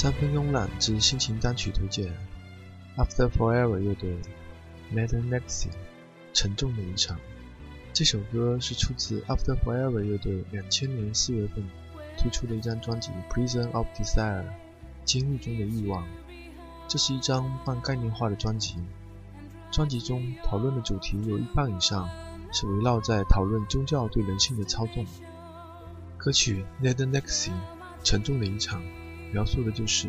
三分慵懒之心情单曲推荐：After Forever 乐队《m a d e n Nexi》沉重的一场。这首歌是出自 After Forever 乐队两千年四月份推出的一张专辑《Prison of Desire》监狱中的欲望。这是一张半概念化的专辑，专辑中讨论的主题有一半以上是围绕在讨论宗教对人性的操纵。歌曲《m a d e n Nexi》沉重的一场。描述的就是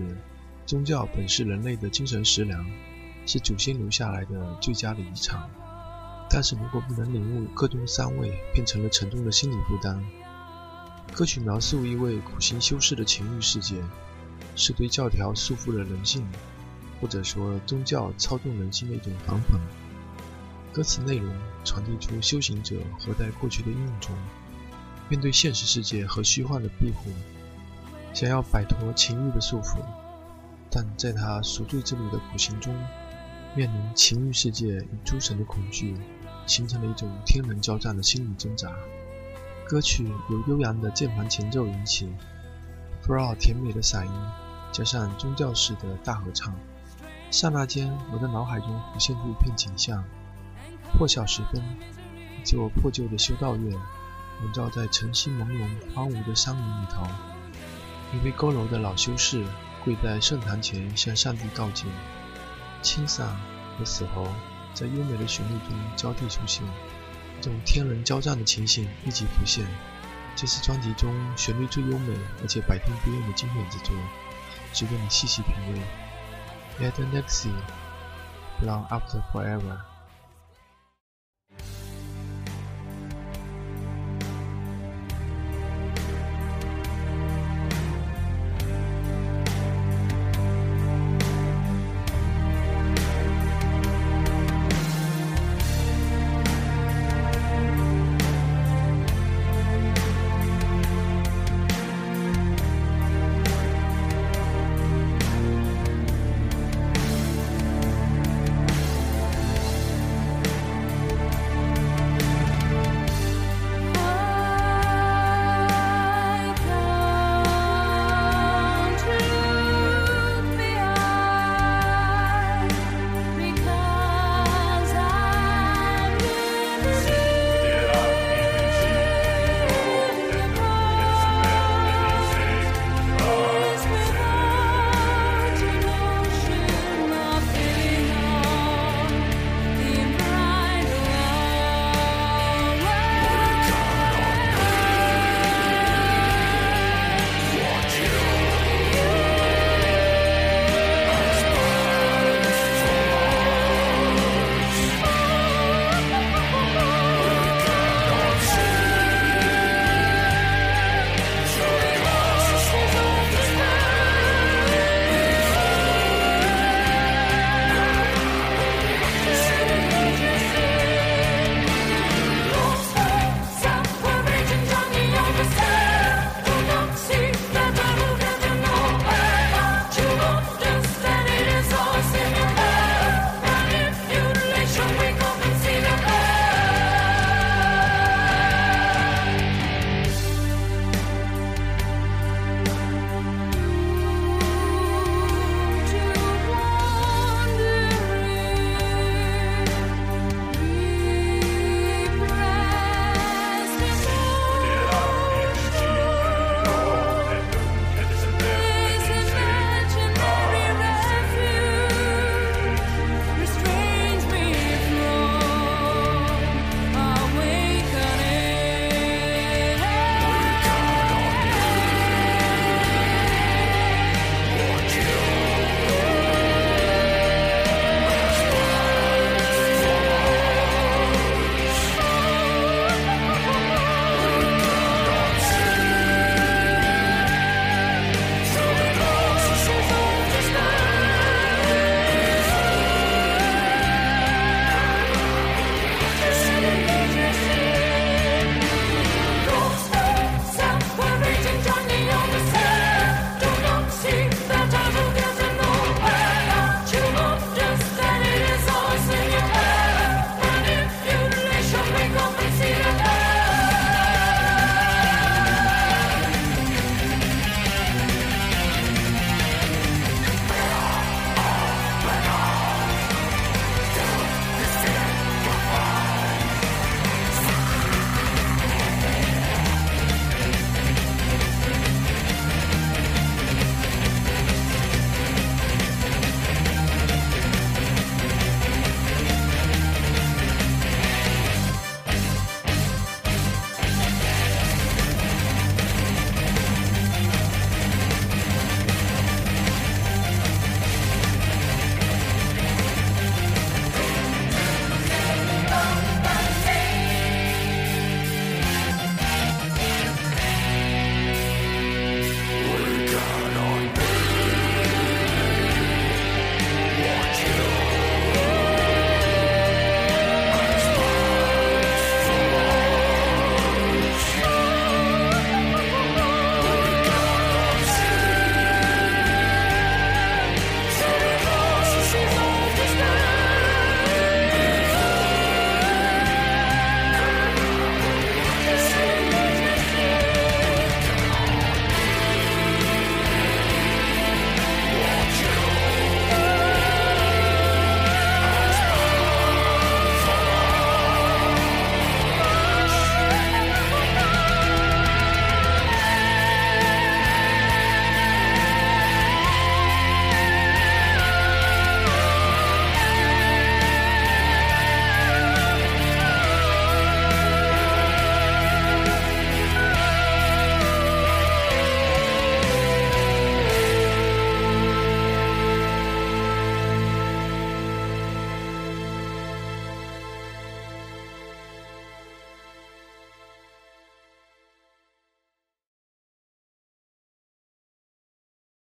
宗教本是人类的精神食粮，是祖先留下来的最佳的遗产。但是如果不能领悟各中三味，变成了沉重的心理负担。歌曲描述一位苦行修士的情欲世界，是对教条束缚了人性，或者说宗教操纵人心的一种反讽。歌词内容传递出修行者活在过去的阴影中，面对现实世界和虚幻的庇护。想要摆脱情欲的束缚，但在他赎罪之路的苦行中，面临情欲世界与诸神的恐惧，形成了一种天人交战的心理挣扎。歌曲由悠扬的键盘前奏引起 f r 甜美的嗓音，加上宗教式的大合唱，刹那间，我的脑海中浮现出一片景象：破晓时分，一座破旧的修道院，笼罩在晨曦朦胧、荒芜的山林里头。一位佝偻的老修士跪在圣坛前，向上帝告诫。清嗓和死喉在优美的旋律中交替出现，一种天人交战的情形立即浮现。这是专辑中旋律最优美而且百听不厌的经典之作，值得你细细品味。Let the next see, long after forever.